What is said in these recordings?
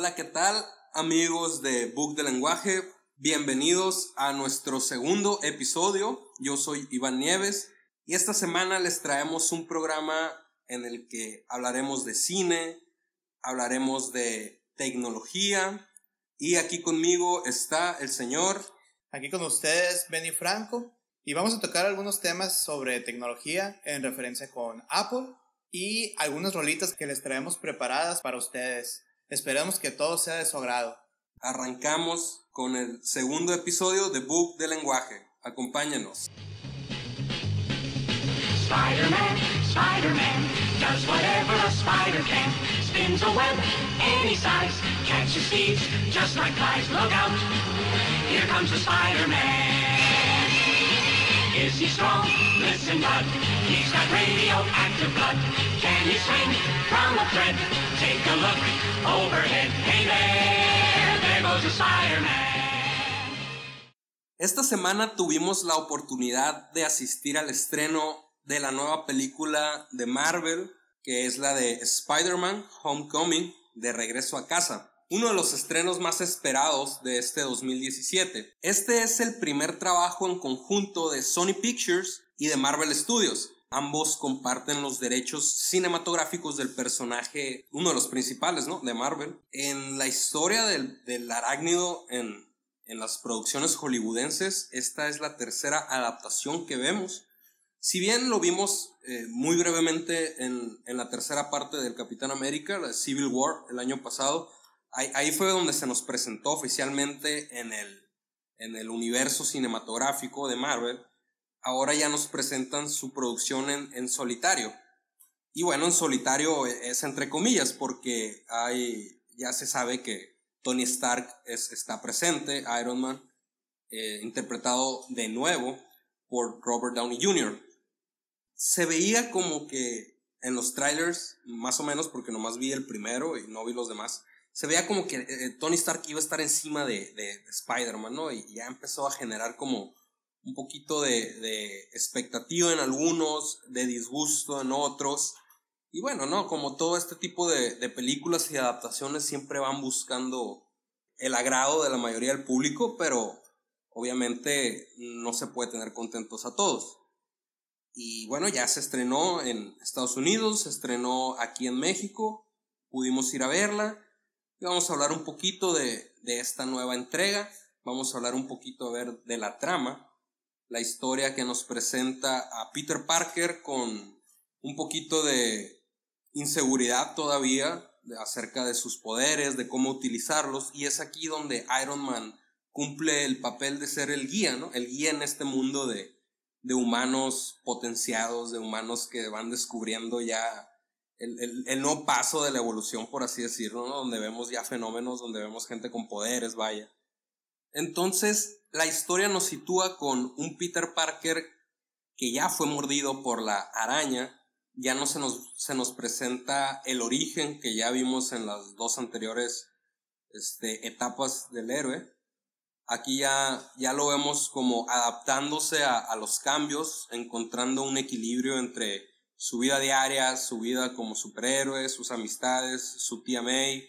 Hola, ¿qué tal amigos de Book de Lenguaje? Bienvenidos a nuestro segundo episodio. Yo soy Iván Nieves y esta semana les traemos un programa en el que hablaremos de cine, hablaremos de tecnología y aquí conmigo está el señor. Aquí con ustedes, Benny Franco, y vamos a tocar algunos temas sobre tecnología en referencia con Apple y algunas rolitas que les traemos preparadas para ustedes. Esperamos que todo sea de su agrado. Arrancamos con el segundo episodio de Book de Lenguaje. Acompáñenos. Spider-Man, Spider-Man, does whatever a spider can. Spins a web any size, catches thieves just like flies. Look out, here comes the Spider-Man. Is he strong? Listen, bud, Esta semana tuvimos la oportunidad de asistir al estreno de la nueva película de Marvel, que es la de Spider-Man Homecoming, de regreso a casa. Uno de los estrenos más esperados de este 2017. Este es el primer trabajo en conjunto de Sony Pictures y de Marvel Studios. Ambos comparten los derechos cinematográficos del personaje, uno de los principales, ¿no? De Marvel. En la historia del, del arácnido en, en las producciones hollywoodenses, esta es la tercera adaptación que vemos. Si bien lo vimos eh, muy brevemente en, la tercera parte del Capitán América, la Civil War, el año pasado, ahí, fue donde se nos presentó oficialmente en el, en el universo cinematográfico de Marvel. Ahora ya nos presentan su producción en, solitario. Y bueno, en solitario es entre comillas, porque ya se sabe que Tony Stark está presente, Iron Man, eh, interpretado de nuevo por Robert Downey Jr se veía como que en los trailers, más o menos, porque nomás vi el primero y no vi los demás, se veía como que eh, Tony Stark iba a estar encima de, de, Spider-Man, ¿no? Y ya empezó a generar como un poquito de, de, expectativa en algunos, de disgusto en otros. Y bueno, ¿no? Como todo este tipo de, de películas y adaptaciones siempre van buscando el agrado de la mayoría del público, pero obviamente no se puede tener contentos a todos. Y bueno, ya se estrenó en Estados Unidos, se estrenó aquí en México, pudimos ir a verla. Y vamos a hablar un poquito de, de esta nueva entrega, vamos a hablar un poquito a ver de la trama, la historia que nos presenta a Peter Parker con un poquito de inseguridad todavía acerca de sus poderes, de cómo utilizarlos, y es aquí donde Iron Man cumple el papel de ser el guía, ¿no? El guía en este mundo de, de humanos potenciados, de humanos que van descubriendo ya el, el, no paso de la evolución, por así decirlo, donde vemos ya fenómenos, donde vemos gente con poderes, vaya. Entonces, la historia nos sitúa con un Peter Parker que ya fue mordido por la araña, ya no se nos, se nos presenta el origen que ya vimos en las dos anteriores este, etapas del héroe, Aquí ya, ya lo vemos como adaptándose a, los cambios, encontrando un equilibrio entre su vida diaria, su vida como superhéroe, sus amistades, su tía May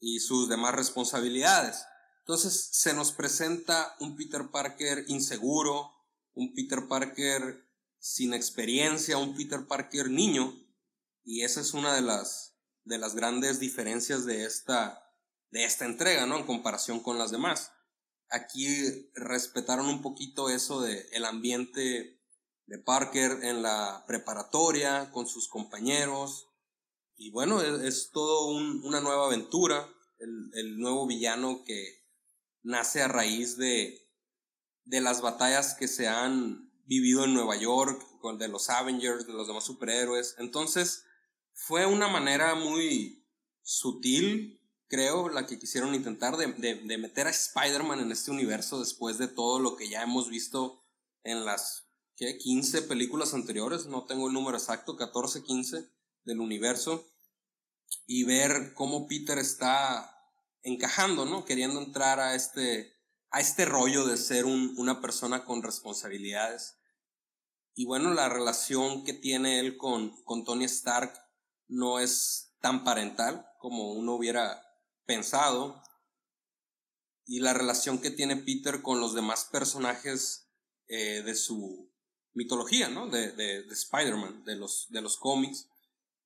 y sus demás responsabilidades. Entonces se nos presenta un Peter Parker inseguro, un Peter Parker sin experiencia, un Peter Parker niño, y esa es una de las, de las grandes diferencias de esta, de esta entrega, ¿no? En comparación con las demás. Aquí respetaron un poquito eso de el ambiente de Parker en la preparatoria con sus compañeros. Y bueno, es, todo una nueva aventura. El, nuevo villano que nace a raíz de, de las batallas que se han vivido en Nueva York, con de los Avengers, de los demás superhéroes. Entonces, fue una manera muy sutil creo, la que quisieron intentar de, de, meter a Spider-Man en este universo después de todo lo que ya hemos visto en las ¿qué? 15 películas anteriores, no tengo el número exacto, 14, 15 del universo, y ver cómo Peter está encajando, ¿no? Queriendo entrar a este, a este rollo de ser un, una persona con responsabilidades. Y bueno, la relación que tiene él con, con Tony Stark no es tan parental como uno hubiera pensado y la relación que tiene Peter con los demás personajes eh, de su mitología, ¿no? De, de, de Spider-Man, de los, de los cómics.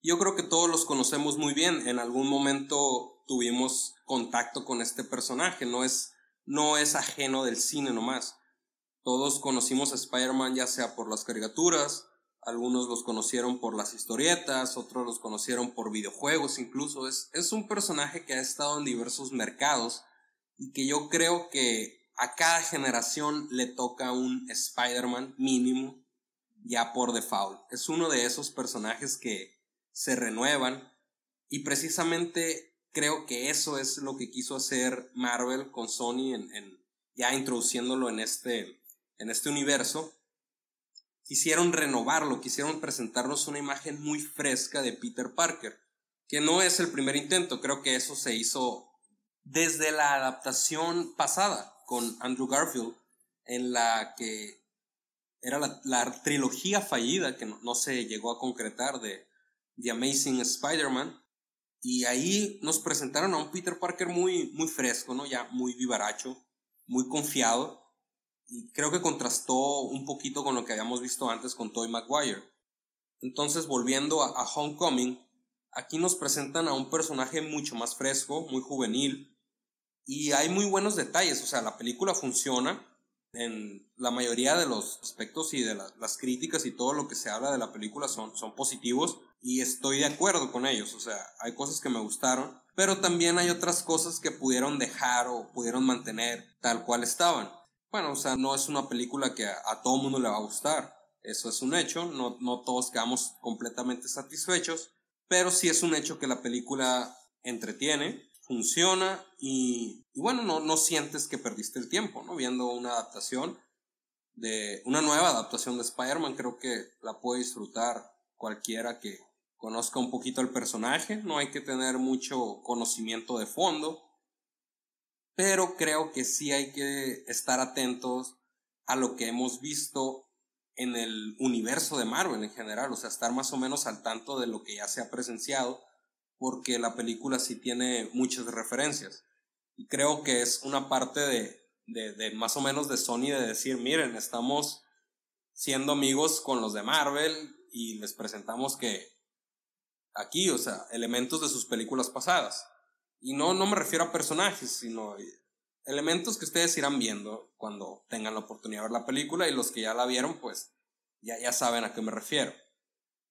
Yo creo que todos los conocemos muy bien. En algún momento tuvimos contacto con este personaje. No es, no es ajeno del cine nomás. Todos conocimos a Spider-Man ya sea por las caricaturas, algunos los conocieron por las historietas, otros los conocieron por videojuegos incluso. Es, es un personaje que ha estado en diversos mercados y que yo creo que a cada generación le toca un Spider-Man mínimo ya por default. Es uno de esos personajes que se renuevan y precisamente creo que eso es lo que quiso hacer Marvel con Sony en, ya introduciéndolo en este, en este universo. Quisieron renovarlo, quisieron presentarnos una imagen muy fresca de Peter Parker, que no es el primer intento, creo que eso se hizo desde la adaptación pasada con Andrew Garfield, en la que era la, trilogía fallida que no, se llegó a concretar de The Amazing Spider-Man. Y ahí nos presentaron a un Peter Parker muy, muy fresco, ¿no? Ya muy vivaracho, muy confiado. Y creo que contrastó un poquito con lo que habíamos visto antes con Tobey Maguire. Entonces, volviendo a, a Homecoming, aquí nos presentan a un personaje mucho más fresco, muy juvenil, y hay muy buenos detalles, o sea, la película funciona en la mayoría de los aspectos y de las críticas y todo lo que se habla de la película son, son positivos y estoy de acuerdo con ellos, o sea, hay cosas que me gustaron, pero también hay otras cosas que pudieron dejar o pudieron mantener tal cual estaban. Bueno, o sea, no es una película que a, a todo mundo le va a gustar, eso es un hecho, no, no todos quedamos completamente satisfechos, pero sí es un hecho que la película entretiene, funciona y, bueno, no, no sientes que perdiste el tiempo, ¿no? Viendo una adaptación de una nueva adaptación de Spider-Man, creo que la puede disfrutar cualquiera que conozca un poquito el personaje, no hay que tener mucho conocimiento de fondo, pero creo que sí hay que estar atentos a lo que hemos visto en el universo de Marvel en general, o sea, estar más o menos al tanto de lo que ya se ha presenciado porque la película sí tiene muchas referencias. Y creo que es una parte de, de, más o menos de Sony de decir, miren, estamos siendo amigos con los de Marvel y les presentamos que aquí, o sea, elementos de sus películas pasadas. Y no, no me refiero a personajes, sino elementos que ustedes irán viendo cuando tengan la oportunidad de ver la película y los que ya la vieron, pues ya, ya saben a qué me refiero.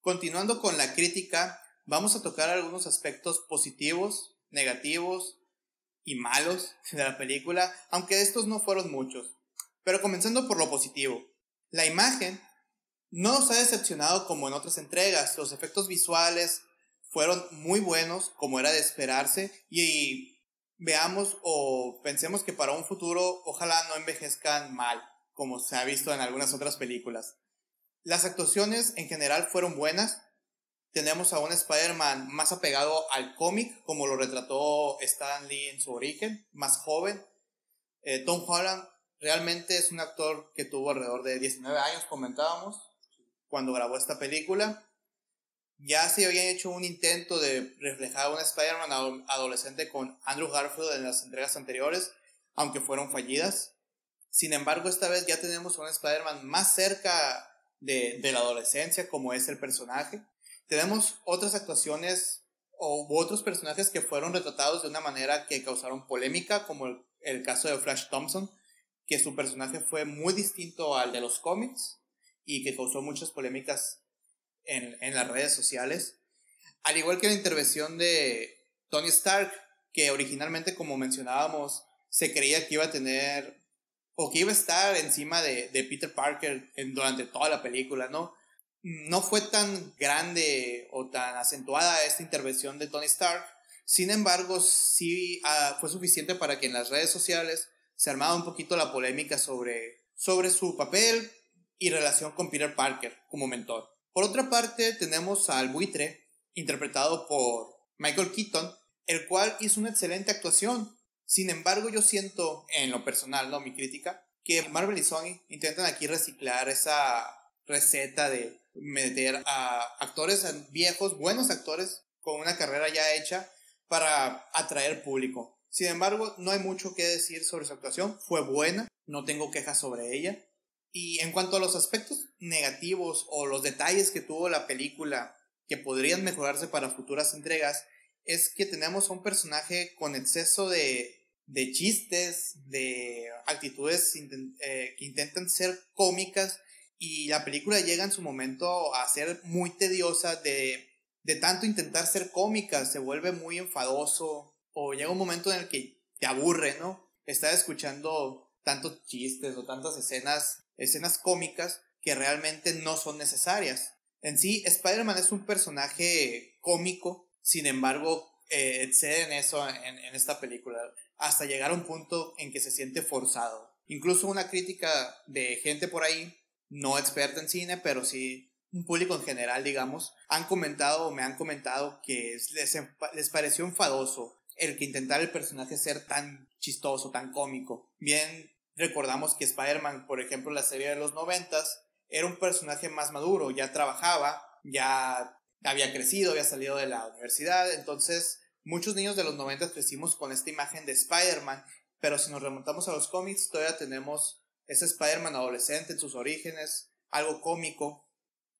Continuando con la crítica, vamos a tocar algunos aspectos positivos, negativos y malos de la película, aunque estos no fueron muchos. Pero comenzando por lo positivo. La imagen no nos ha decepcionado como en otras entregas. Los efectos visuales fueron muy buenos, como era de esperarse, y veamos o pensemos que para un futuro ojalá no envejezcan mal, como se ha visto en algunas otras películas. Las actuaciones en general fueron buenas, tenemos a un Spider-Man más apegado al cómic, como lo retrató Stan Lee en su origen, más joven. Eh, Tom Holland realmente es un actor que tuvo alrededor de 19 años, comentábamos, cuando grabó esta película. Ya se había hecho un intento de reflejar a un Spider-Man adolescente con Andrew Garfield en las entregas anteriores, aunque fueron fallidas. Sin embargo, esta vez ya tenemos un Spider-Man más cerca de, de la adolescencia, como es el personaje. Tenemos otras actuaciones o otros personajes que fueron retratados de una manera que causaron polémica, como el, caso de Flash Thompson, que su personaje fue muy distinto al de los cómics y que causó muchas polémicas en, en las redes sociales. Al igual que la intervención de Tony Stark, que originalmente, como mencionábamos, se creía que iba a tener o que iba a estar encima de, de Peter Parker en, durante toda la película, ¿no? no fue tan grande o tan acentuada esta intervención de Tony Stark. Sin embargo, sí ah, fue suficiente para que en las redes sociales se armara un poquito la polémica sobre, sobre su papel y relación con Peter Parker como mentor. Por otra parte, tenemos al buitre, interpretado por Michael Keaton, el cual hizo una excelente actuación. Sin embargo, yo siento, en lo personal, ¿no? Mi crítica, que Marvel y Sony intentan aquí reciclar esa receta de meter a actores viejos, buenos actores, con una carrera ya hecha, para atraer público. Sin embargo, no hay mucho que decir sobre su actuación. Fue buena, no tengo quejas sobre ella. Y en cuanto a los aspectos negativos o los detalles que tuvo la película que podrían mejorarse para futuras entregas, es que tenemos a un personaje con exceso de, de chistes, de actitudes eh, que intentan ser cómicas y la película llega en su momento a ser muy tediosa de, de tanto intentar ser cómica, se vuelve muy enfadoso o llega un momento en el que te aburre, ¿no? Estar escuchando tantos chistes o tantas escenas, escenas cómicas que realmente no son necesarias. En sí, Spider-Man es un personaje cómico, sin embargo, eh, en eso en, en esta película, hasta llegar a un punto en que se siente forzado. Incluso una crítica de gente por ahí no experta en cine, pero sí un público en general, digamos, han comentado o me han comentado que les, les pareció enfadoso el que intentara el personaje ser tan chistoso, tan cómico. Bien, recordamos que Spider-Man, por ejemplo, la serie de los noventas, era un personaje más maduro, ya trabajaba, ya había crecido, había salido de la universidad, entonces muchos niños de los noventas crecimos con esta imagen de Spider-Man, pero si nos remontamos a los cómics, todavía tenemos ese Spider-Man adolescente en sus orígenes, algo cómico,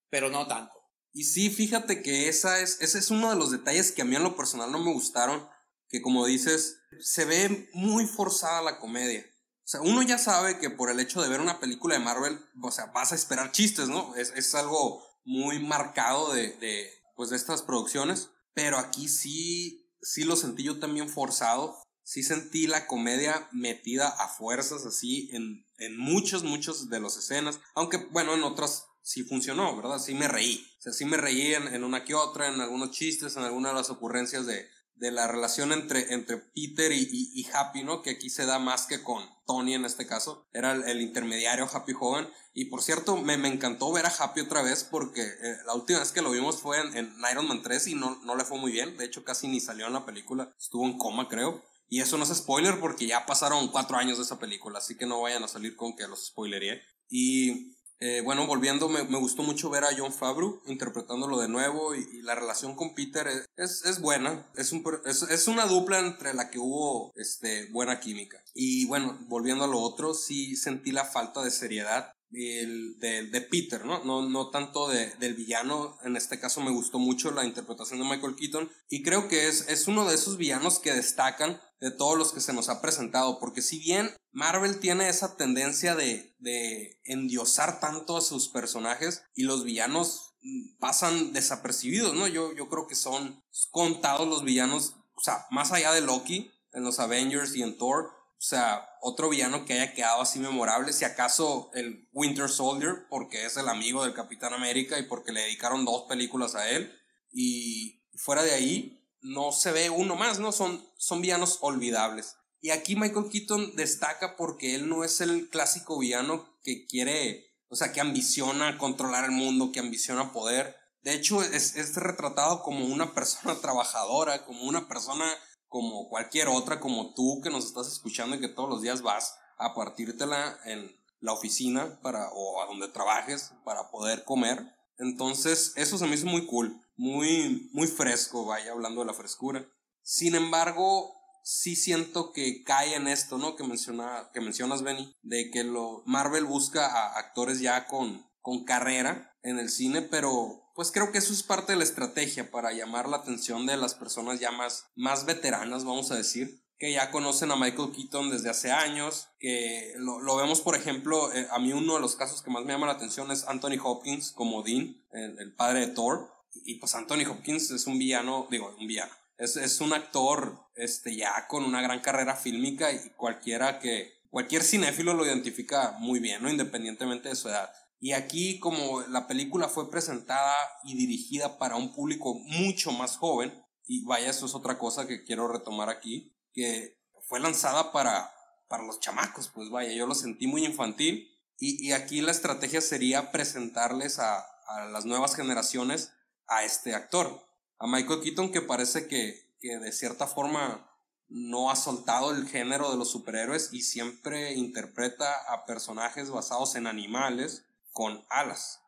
pero no tanto. Y sí, fíjate que esa es, ese es uno de los detalles que a mí en lo personal no me gustaron, que como dices, se ve muy forzada la comedia. O sea, uno ya sabe que por el hecho de ver una película de Marvel, o sea, vas a esperar chistes, ¿no? Es, es algo muy marcado de, de, pues, de estas producciones, pero aquí sí, sí lo sentí yo también forzado sí sentí la comedia metida a fuerzas así en, en muchos, muchos de las escenas. Aunque, bueno, en otras sí funcionó, ¿verdad? Sí me reí. O sea, sí me reí en, una que otra, en algunos chistes, en algunas de las ocurrencias de, de la relación entre, entre Peter y, y, Happy, ¿no? Que aquí se da más que con Tony en este caso. Era el, intermediario Happy joven. Y por cierto, me, me, encantó ver a Happy otra vez porque eh, la última vez que lo vimos fue en, Iron Man 3 y no, no le fue muy bien. De hecho, casi ni salió en la película. Estuvo en coma, creo. Y eso no es spoiler porque ya pasaron cuatro años de esa película, así que no vayan a salir con que los spoileré. Y eh, bueno, volviendo, me, me, gustó mucho ver a John Favreau interpretándolo de nuevo y, la relación con Peter es, es, buena, es, un, es, es, una dupla entre la que hubo este, buena química. Y bueno, volviendo a lo otro, sí sentí la falta de seriedad el, de, de, Peter, ¿no? No, no tanto de, del villano. En este caso me gustó mucho la interpretación de Michael Keaton. Y creo que es, es uno de esos villanos que destacan de todos los que se nos ha presentado. Porque si bien Marvel tiene esa tendencia de, de endiosar tanto a sus personajes y los villanos pasan desapercibidos, ¿no? Yo, yo creo que son contados los villanos, o sea, más allá de Loki, en los Avengers y en Thor, o sea, otro villano que haya quedado así memorable, si acaso el Winter Soldier, porque es el amigo del Capitán América y porque le dedicaron dos películas a él. Y fuera de ahí, no se ve uno más, ¿no? Son, son villanos olvidables. Y aquí Michael Keaton destaca porque él no es el clásico villano que quiere, o sea, que ambiciona controlar el mundo, que ambiciona poder. De hecho, es, es retratado como una persona trabajadora, como una persona como cualquier otra, como tú que nos estás escuchando y que todos los días vas a partírtela en la oficina para, o a donde trabajes para poder comer. Entonces, eso se me hizo muy cool, muy, muy fresco, vaya, hablando de la frescura. Sin embargo, sí siento que cae en esto, ¿no? Que, menciona, que mencionas, Benny, de que lo, Marvel busca a actores ya con, con carrera en el cine, pero pues creo que eso es parte de la estrategia para llamar la atención de las personas ya más, más veteranas, vamos a decir, que ya conocen a Michael Keaton desde hace años, que lo, vemos, por ejemplo, eh, a mí uno de los casos que más me llama la atención es Anthony Hopkins como Dean, el, padre de Thor, y, pues Anthony Hopkins es un villano, digo, un villano, es, es un actor este, ya con una gran carrera fílmica y cualquiera que, cualquier cinéfilo lo identifica muy bien, ¿no? Independientemente de su edad. Y aquí como la película fue presentada y dirigida para un público mucho más joven, y vaya, eso es otra cosa que quiero retomar aquí, que fue lanzada para, para los chamacos, pues vaya, yo lo sentí muy infantil, y, y aquí la estrategia sería presentarles a, a, las nuevas generaciones a este actor, a Michael Keaton, que parece que, que de cierta forma no ha soltado el género de los superhéroes y siempre interpreta a personajes basados en animales con alas.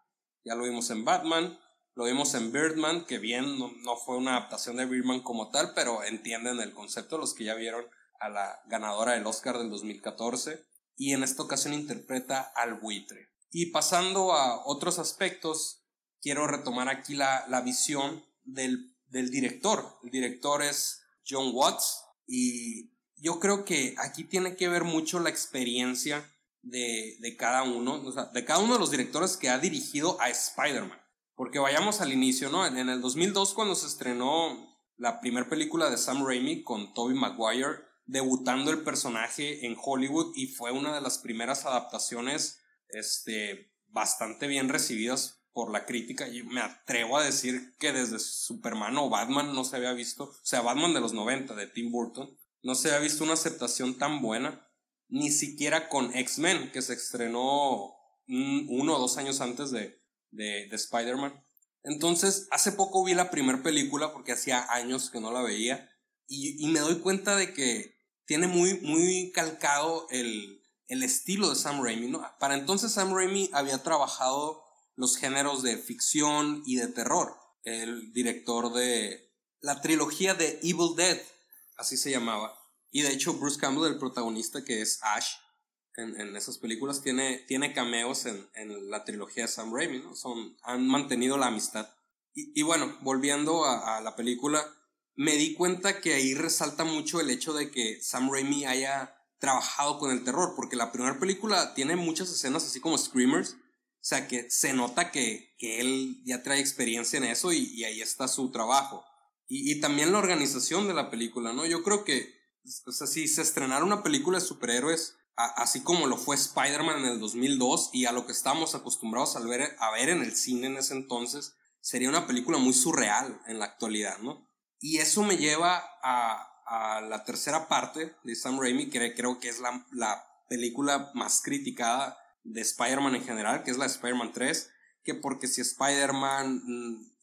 Ya lo vimos en Batman, Lo vimos en Birdman, que bien no, no fue una adaptación de Birdman como tal, pero entienden el concepto los que ya vieron a la ganadora del Oscar del 2014. Y en esta ocasión interpreta al buitre. Y pasando a otros aspectos, quiero retomar aquí la, la visión del, del director. El director es John Watts y yo creo que aquí tiene que ver mucho la experiencia de, de cada uno, o sea, de cada uno de los directores que ha dirigido a Spider-Man. Porque vayamos al inicio, ¿no? En, el 2002 cuando se estrenó la primera película de Sam Raimi con Tobey Maguire, debutando el personaje en Hollywood y fue una de las primeras adaptaciones este, bastante bien recibidas por la crítica. Y me atrevo a decir que desde Superman o Batman no se había visto, o sea, Batman de los 90 de Tim Burton, no se había visto una aceptación tan buena, ni siquiera con X-Men, que se estrenó uno o dos años antes de, de, de Spider-Man. Entonces, hace poco vi la primera película, porque hacía años que no la veía, y, me doy cuenta de que tiene muy, muy calcado el, el estilo de Sam Raimi. ¿no? Para entonces Sam Raimi había trabajado los géneros de ficción y de terror. El director de la trilogía de Evil Dead, así se llamaba. Y de hecho Bruce Campbell, el protagonista que es Ash en, en esas películas, tiene, tiene cameos en, en, la trilogía de Sam Raimi, ¿no? Son, han mantenido la amistad. Y, y bueno, volviendo a, a la película, me di cuenta que ahí resalta mucho el hecho de que Sam Raimi haya trabajado con el terror, porque la primera película tiene muchas escenas así como screamers, o sea que se nota que, que él ya trae experiencia en eso y, y ahí está su trabajo. Y, y, también la organización de la película, ¿no? Yo creo que, o sea, si se estrenara una película de superhéroes, así como lo fue Spider-Man en el 2002 y a lo que estábamos acostumbrados a ver, a ver en el cine en ese entonces, sería una película muy surreal en la actualidad, ¿no? Y eso me lleva a, a la tercera parte de Sam Raimi, que creo que es la, la película más criticada de Spider-Man en general, que es la Spider-Man 3, que porque si Spider-Man,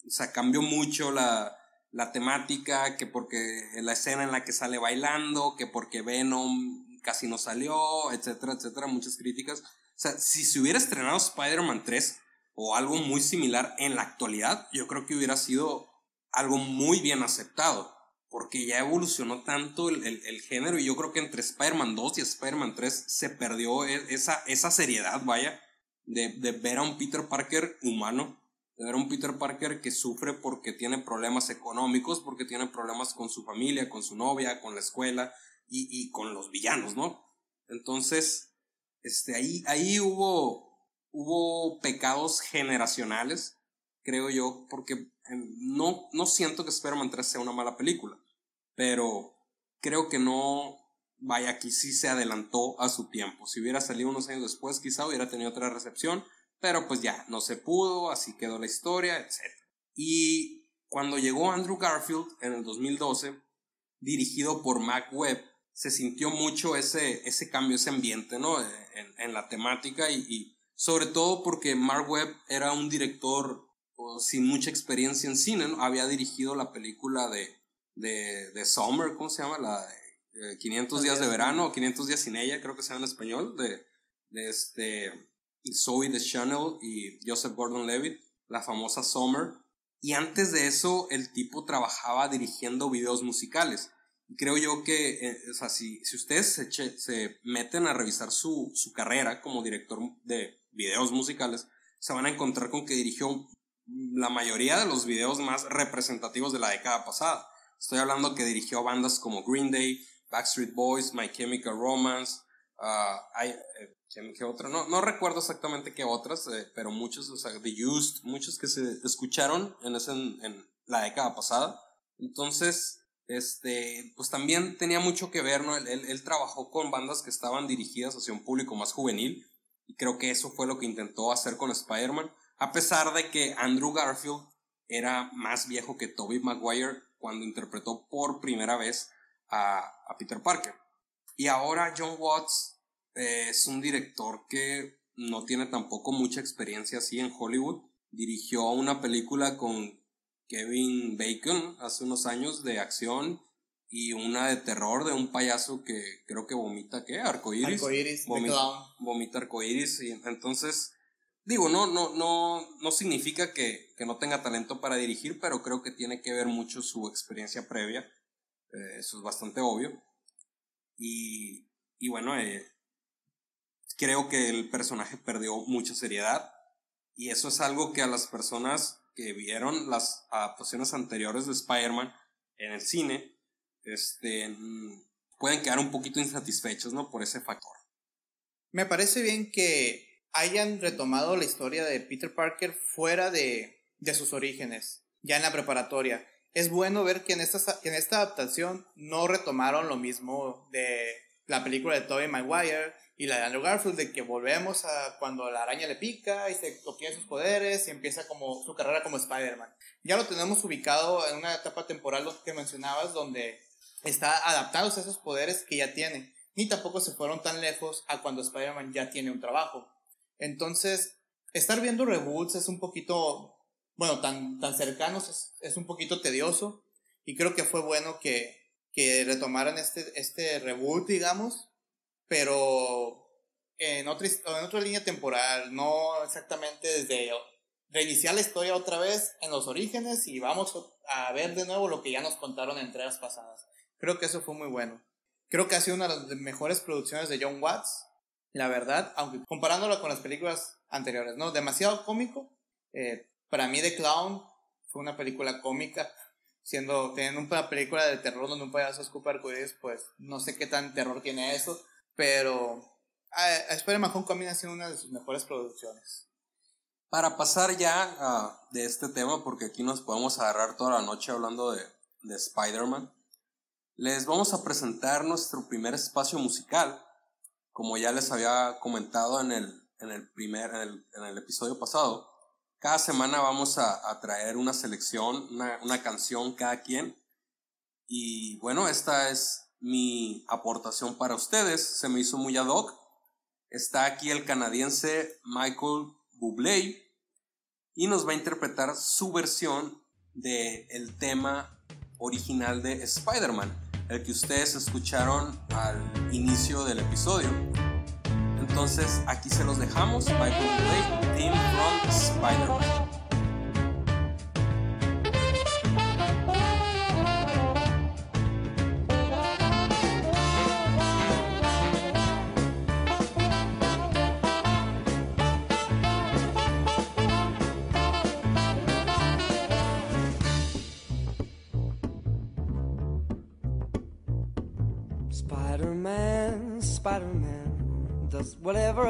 o sea, cambió mucho la, la temática, que porque la escena en la que sale bailando, que porque Venom casi no salió, etcétera, etcétera, muchas críticas. O sea, si se hubiera estrenado Spider-Man 3 o algo muy similar en la actualidad, yo creo que hubiera sido algo muy bien aceptado porque ya evolucionó tanto el, el, género y yo creo que entre Spider-Man 2 y Spider-Man 3 se perdió e, esa, esa seriedad, vaya, de, de, ver a un Peter Parker humano, de ver un Peter Parker que sufre porque tiene problemas económicos, porque tiene problemas con su familia, con su novia, con la escuela y, y con los villanos, ¿no? Entonces, este, ahí, ahí hubo, hubo pecados generacionales, creo yo, porque no, no siento que Spider-Man 3 sea una mala película pero creo que no, vaya, aquí sí se adelantó a su tiempo. Si hubiera salido unos años después, quizá hubiera tenido otra recepción, pero pues ya, no se pudo, así quedó la historia, etc. Y cuando llegó Andrew Garfield en el 2012, dirigido por Mac Webb, se sintió mucho ese, ese cambio, ese ambiente, ¿no? En, en la temática y, y, sobre todo porque Mark Webb era un director pues, sin mucha experiencia en cine, ¿no? Había dirigido la película de de, de Summer, ¿cómo se llama? La eh, 500 días de verano o 500 días sin ella, creo que se llama en español, de, de este Zoe de Chanel y Joseph Gordon-Levitt, la famosa Summer. Y antes de eso, el tipo trabajaba dirigiendo videos musicales. Creo yo que, eh, o sea, si, si ustedes se, se meten a revisar su, su carrera como director de videos musicales, se van a encontrar con que dirigió la mayoría de los videos más representativos de la década pasada. Estoy hablando que dirigió bandas como Green Day, Backstreet Boys, My Chemical Romance, uh, hay, eh, ¿qué otra? No, no recuerdo exactamente qué otras, eh, pero muchos, o sea, Used, muchos que se escucharon en, ese, en, la década pasada. Entonces, este, pues también tenía mucho que ver, ¿no? Él, él, trabajó con bandas que estaban dirigidas hacia un público más juvenil y creo que eso fue lo que intentó hacer con Spider-Man, a pesar de que Andrew Garfield era más viejo que Tobey Maguire cuando interpretó por primera vez a, a Peter Parker. Y ahora John Watts eh, es un director que no tiene tampoco mucha experiencia así en Hollywood. Dirigió una película con Kevin Bacon hace unos años de acción y una de terror de un payaso que creo que vomita, ¿qué? Arcoiris. Arcoiris, vomita, vomita arcoiris. Y entonces, Digo, no, no, no, no significa que, que, no tenga talento para dirigir, pero creo que tiene que ver mucho su experiencia previa. Eh, eso es bastante obvio. Y, y bueno, eh, creo que el personaje perdió mucha seriedad. Y eso es algo que a las personas que vieron las adaptaciones anteriores de Spider-Man en el cine, este, pueden quedar un poquito insatisfechos, ¿no? Por ese factor. Me parece bien que hayan retomado la historia de Peter Parker fuera de, de sus orígenes, ya en la preparatoria. Es bueno ver que en esta, en esta adaptación no retomaron lo mismo de la película de Tobey Maguire y la de Andrew Garfield, de que volvemos a cuando la araña le pica y se obtiene sus poderes y empieza como su carrera como Spider-Man. Ya lo tenemos ubicado en una etapa temporal que mencionabas donde está adaptado a esos poderes que ya tiene. Ni tampoco se fueron tan lejos a cuando Spider-Man ya tiene un trabajo. Entonces, estar viendo reboots es un poquito, bueno, tan, tan cercanos es, es un poquito tedioso y creo que fue bueno que, que retomaran este, este reboot, digamos, pero en otra, en otra línea temporal, no exactamente desde reiniciar la historia otra vez en los orígenes y vamos a ver de nuevo lo que ya nos contaron en entregas pasadas. Creo que eso fue muy bueno. Creo que ha sido una de las mejores producciones de John Watts la verdad, aunque comparándolo con las películas anteriores, ¿no? Demasiado cómico. Eh, para mí The Clown fue una película cómica, siendo, teniendo una película de terror donde un payaso escupa arcoíris, pues no sé qué tan terror tiene eso, pero eh, Spider-Man Homecoming ha sido una de sus mejores producciones. Para pasar ya uh, de este tema, porque aquí nos podemos agarrar toda la noche hablando de, de Spider-Man, les vamos a presentar nuestro primer espacio musical, como ya les había comentado en el, en el primer, en el, episodio pasado, cada semana vamos a, traer una selección, una, una, canción cada quien. Y bueno, esta es mi aportación para ustedes. Se me hizo muy ad hoc. Está aquí el canadiense Michael Bublé y nos va a interpretar su versión del el tema original de Spider-Man el que ustedes escucharon al inicio del episodio. Entonces aquí se los dejamos. Michael Blake, Team from Spider-Man.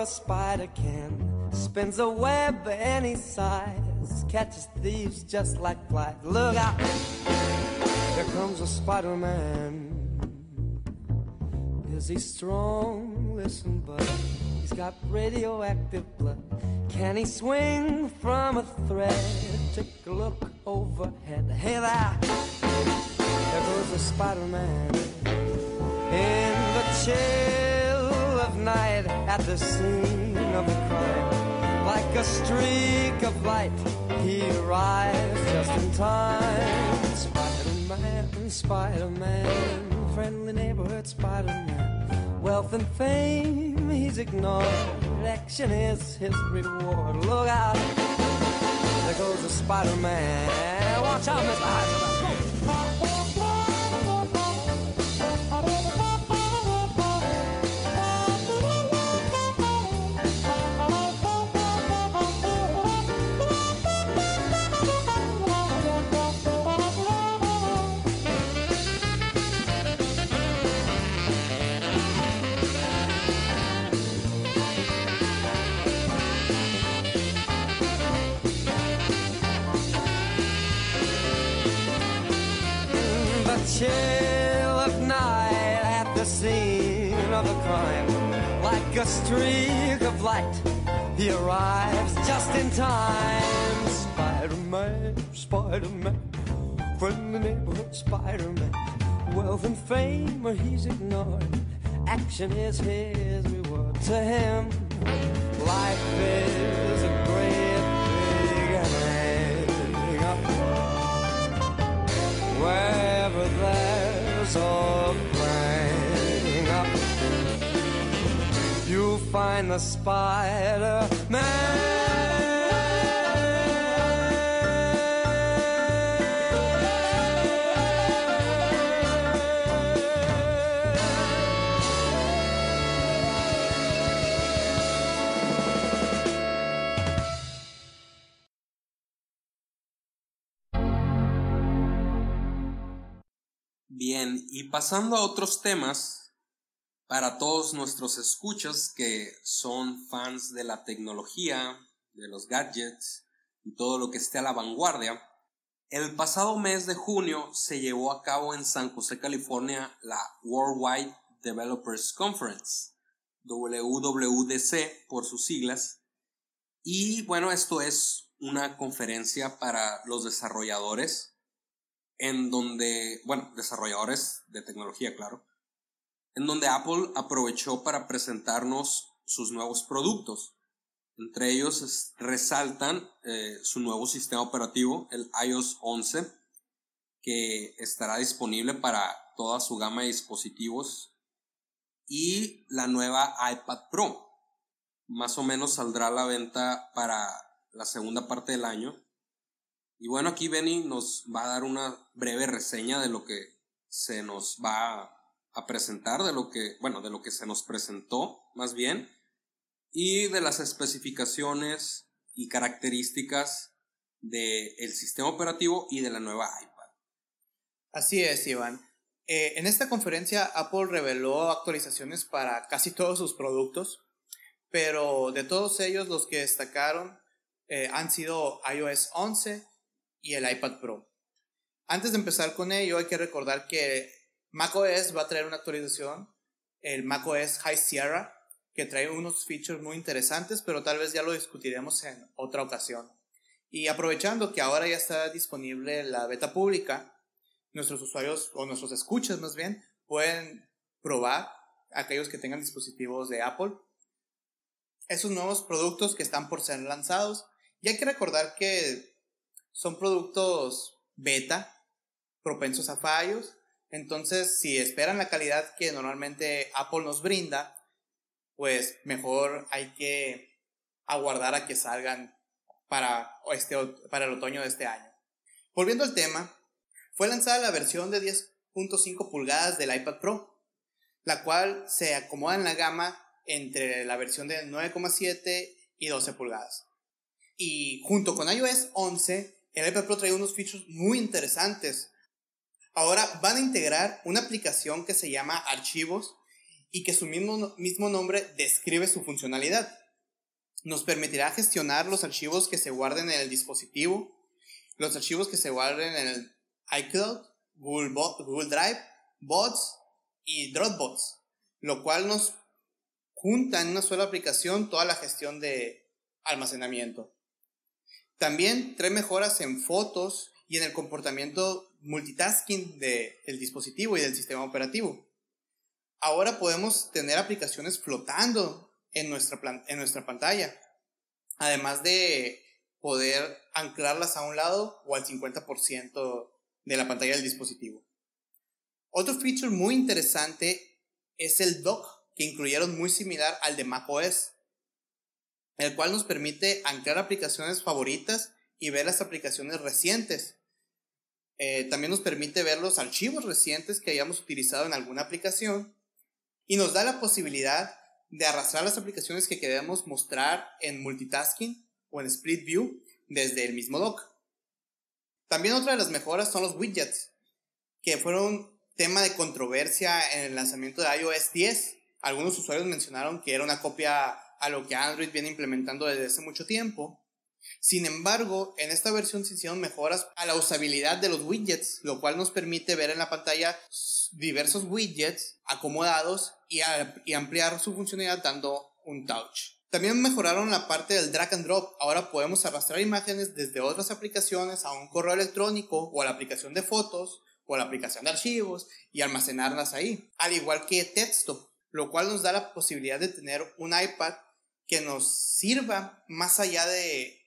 A spider can. Spins a web any size, catches thieves just like flies. Look out! Here comes a Spider Man. Is he strong? Listen, bud. He's got radioactive blood. Can he swing from a thread? Take a look overhead. Hey there! There goes a Spider Man in the chair night at the scene of the crime. Like a streak of light, he arrives just in time. Spider-Man, Spider-Man, friendly neighborhood Spider-Man. Wealth and fame he's ignored. Action is his reward. Look out, there goes the Spider-Man. Watch out, Mr. Heisenberg. Crime. Like a streak of light, he arrives just in time. Spider-Man, Spider-Man, from the neighborhood Spider-Man. Wealth and fame, where he's ignored. Action is his reward to him. Life is a great big hang up. Wherever there's a find Spider Bien, y pasando a otros temas, para todos nuestros escuchas que son fans de la tecnología, de los gadgets y todo lo que esté a la vanguardia, el pasado mes de junio se llevó a cabo en San José, California, la Worldwide Developers Conference, WWDC por sus siglas. Y bueno, esto es una conferencia para los desarrolladores, en donde, bueno, desarrolladores de tecnología, claro, en donde Apple aprovechó para presentarnos sus nuevos productos. Entre ellos resaltan eh, su nuevo sistema operativo, el iOS 11, que estará disponible para toda su gama de dispositivos, y la nueva iPad Pro. Más o menos saldrá a la venta para la segunda parte del año. Y bueno, aquí Benny nos va a dar una breve reseña de lo que se nos va presentar, de lo que, bueno, de lo que se nos presentó, más bien, y de las especificaciones y características del sistema operativo y de la nueva iPad. Así es, Iván. Eh, en esta conferencia Apple reveló actualizaciones para casi todos sus productos, pero de todos ellos los que destacaron eh, han sido iOS 11 y el iPad Pro. Antes de empezar con ello hay que recordar que macOS va a traer una actualización, el macOS High Sierra, que trae unos features muy interesantes, pero tal vez ya lo discutiremos en otra ocasión. Y aprovechando que ahora ya está disponible la beta pública, nuestros usuarios o nuestros escuchas más bien pueden probar aquellos que tengan dispositivos de Apple esos nuevos productos que están por ser lanzados. Y hay que recordar que son productos beta, propensos a fallos. Entonces, si esperan la calidad que normalmente Apple nos brinda, pues mejor hay que aguardar a que salgan para, este, para el otoño de este año. Volviendo al tema, fue lanzada la versión de 10.5 pulgadas del iPad Pro, la cual se acomoda en la gama entre la versión de 9,7 y 12 pulgadas. Y junto con iOS 11, el iPad Pro trae unos features muy interesantes. Ahora van a integrar una aplicación que se llama Archivos, y que su mismo, mismo nombre describe su funcionalidad. Nos permitirá gestionar los archivos que se guarden en el dispositivo, los archivos que se guarden en el iCloud, Google, Google Drive, Bots y Dropbox, lo cual nos junta en una sola aplicación toda la gestión de almacenamiento. También trae mejoras en fotos y en el comportamiento multitasking del dispositivo y del sistema operativo ahora podemos tener aplicaciones flotando en nuestra, en nuestra pantalla. Además de poder anclarlas a un lado o al 50% de la pantalla del dispositivo. Otro feature muy interesante es el dock que incluyeron muy similar al de macOS, el cual nos permite anclar aplicaciones favoritas y ver las aplicaciones recientes. Eh, también nos permite ver los archivos recientes que hayamos utilizado en alguna aplicación y nos da la posibilidad de arrastrar las aplicaciones que queremos mostrar en multitasking o en split view desde el mismo dock. También otra de las mejoras son los widgets, que fueron tema de controversia en el lanzamiento de iOS 10. Algunos usuarios mencionaron que era una copia a lo que Android viene implementando desde hace mucho tiempo. Sin embargo, en esta versión se hicieron mejoras a la usabilidad de los widgets, lo cual nos permite ver en la pantalla diversos widgets acomodados y, ampliar su funcionalidad dando un touch. También mejoraron la parte del drag and drop. Ahora podemos arrastrar imágenes desde otras aplicaciones a un correo electrónico o a la aplicación de fotos o a la aplicación de archivos y almacenarlas ahí. Al igual que texto, lo cual nos da la posibilidad de tener un iPad que nos sirva más allá de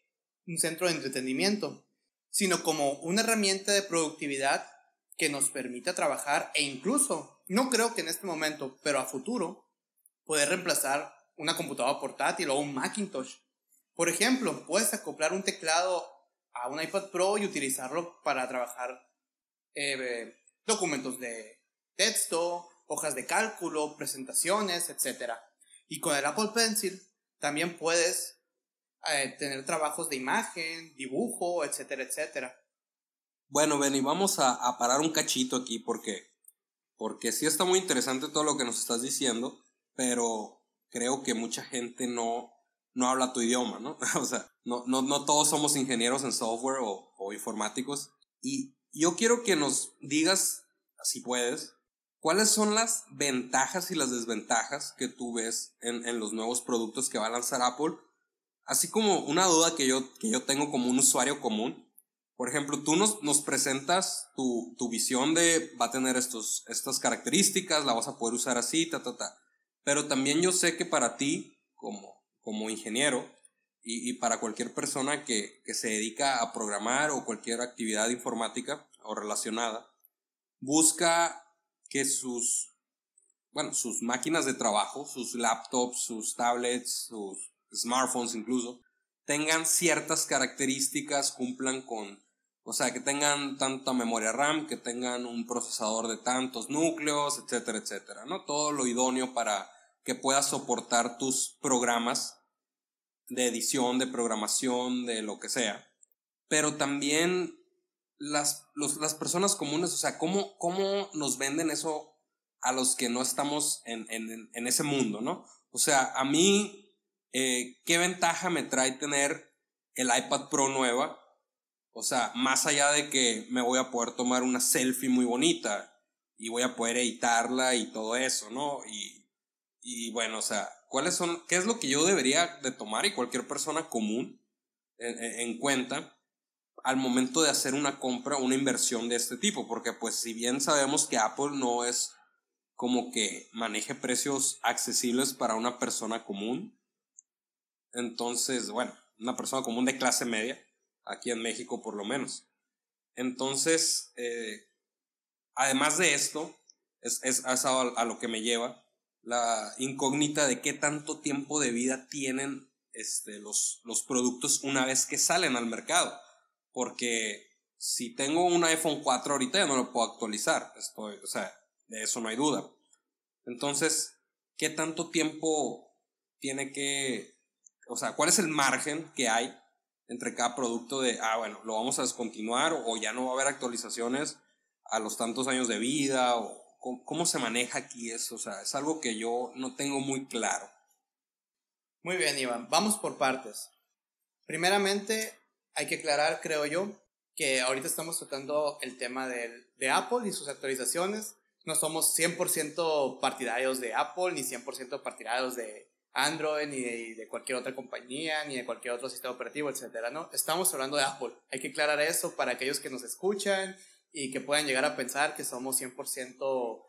un centro de entretenimiento, sino como una herramienta de productividad que nos permita trabajar e incluso, no creo que en este momento, pero a futuro, poder reemplazar una computadora portátil o un Macintosh. Por ejemplo, puedes acoplar un teclado a un iPad Pro y utilizarlo para trabajar eh, documentos de texto, hojas de cálculo, presentaciones, etc. Y con el Apple Pencil también puedes eh, tener trabajos de imagen, dibujo, etcétera, etcétera. Bueno, Benny, vamos a, parar un cachito aquí porque porque sí está muy interesante todo lo que nos estás diciendo, pero creo que mucha gente no, no habla tu idioma, ¿no? o sea, no, no, no todos somos ingenieros en software o, o informáticos. Y yo quiero que nos digas, si puedes, ¿Cuáles son las ventajas y las desventajas que tú ves en, en, los nuevos productos que va a lanzar Apple? Así como una duda que yo, que yo tengo como un usuario común. Por ejemplo, tú nos, nos presentas tu, tu, visión de va a tener estos, estas características, la vas a poder usar así, ta, ta, ta. Pero también yo sé que para ti, como, como ingeniero, y, y para cualquier persona que, que se dedica a programar o cualquier actividad informática o relacionada, busca que sus, bueno, sus máquinas de trabajo, sus laptops, sus tablets, sus smartphones incluso, tengan ciertas características, cumplan con, o sea, que tengan tanta memoria RAM, que tengan un procesador de tantos núcleos, etcétera, etcétera, ¿no? Todo lo idóneo para que puedas soportar tus programas de edición, de programación, de lo que sea. Pero también las, las personas comunes, o sea, ¿cómo, ¿cómo nos venden eso a los que no estamos en, en, en ese mundo, ¿no? O sea, a mí, eh, ¿qué ventaja me trae tener el iPad Pro nueva? O sea, más allá de que me voy a poder tomar una selfie muy bonita y voy a poder editarla y todo eso, ¿no? Y, y bueno, o sea, ¿cuáles son, qué es lo que yo debería de tomar y cualquier persona común en, en cuenta al momento de hacer una compra, una inversión de este tipo, porque pues si bien sabemos que Apple no es como que maneje precios accesibles para una persona común, entonces, bueno, una persona común de clase media, aquí en México por lo menos. Entonces, eh, además de esto, es, es, a, lo que me lleva la incógnita de qué tanto tiempo de vida tienen este, los, los productos una vez que salen al mercado porque si tengo un iPhone 4 ahorita ya no lo puedo actualizar. Estoy, o sea, de eso no hay duda. Entonces, ¿qué tanto tiempo tiene que, o sea, cuál es el margen que hay entre cada producto de, ah, bueno, lo vamos a descontinuar o, ya no va a haber actualizaciones a los tantos años de vida o cómo, se maneja aquí eso? O sea, es algo que yo no tengo muy claro. Muy bien, Iván. Vamos por partes. Primeramente, hay que aclarar, creo yo, que ahorita estamos tocando el tema del, de Apple y sus actualizaciones. No somos 100% partidarios de Apple, ni 100% partidarios de Android, ni de, cualquier otra compañía, ni de cualquier otro sistema operativo, etcétera, ¿no? Estamos hablando de Apple. Hay que aclarar eso para aquellos que nos escuchan y que puedan llegar a pensar que somos 100%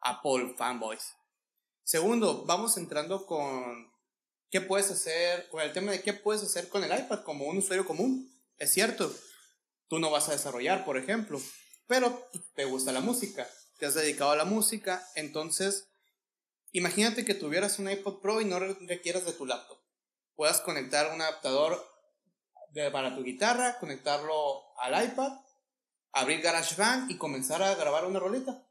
Apple fanboys. Segundo, vamos entrando con ¿Qué puedes hacer con el tema de qué puedes hacer con el iPad como un usuario común? Es cierto, tú no vas a desarrollar, por ejemplo, pero te gusta la música, te has dedicado a la música, entonces imagínate que tuvieras un iPod Pro y no requieras de tu laptop. Puedas conectar un adaptador para tu guitarra, conectarlo al iPad, abrir GarageBand y comenzar a grabar una roleta.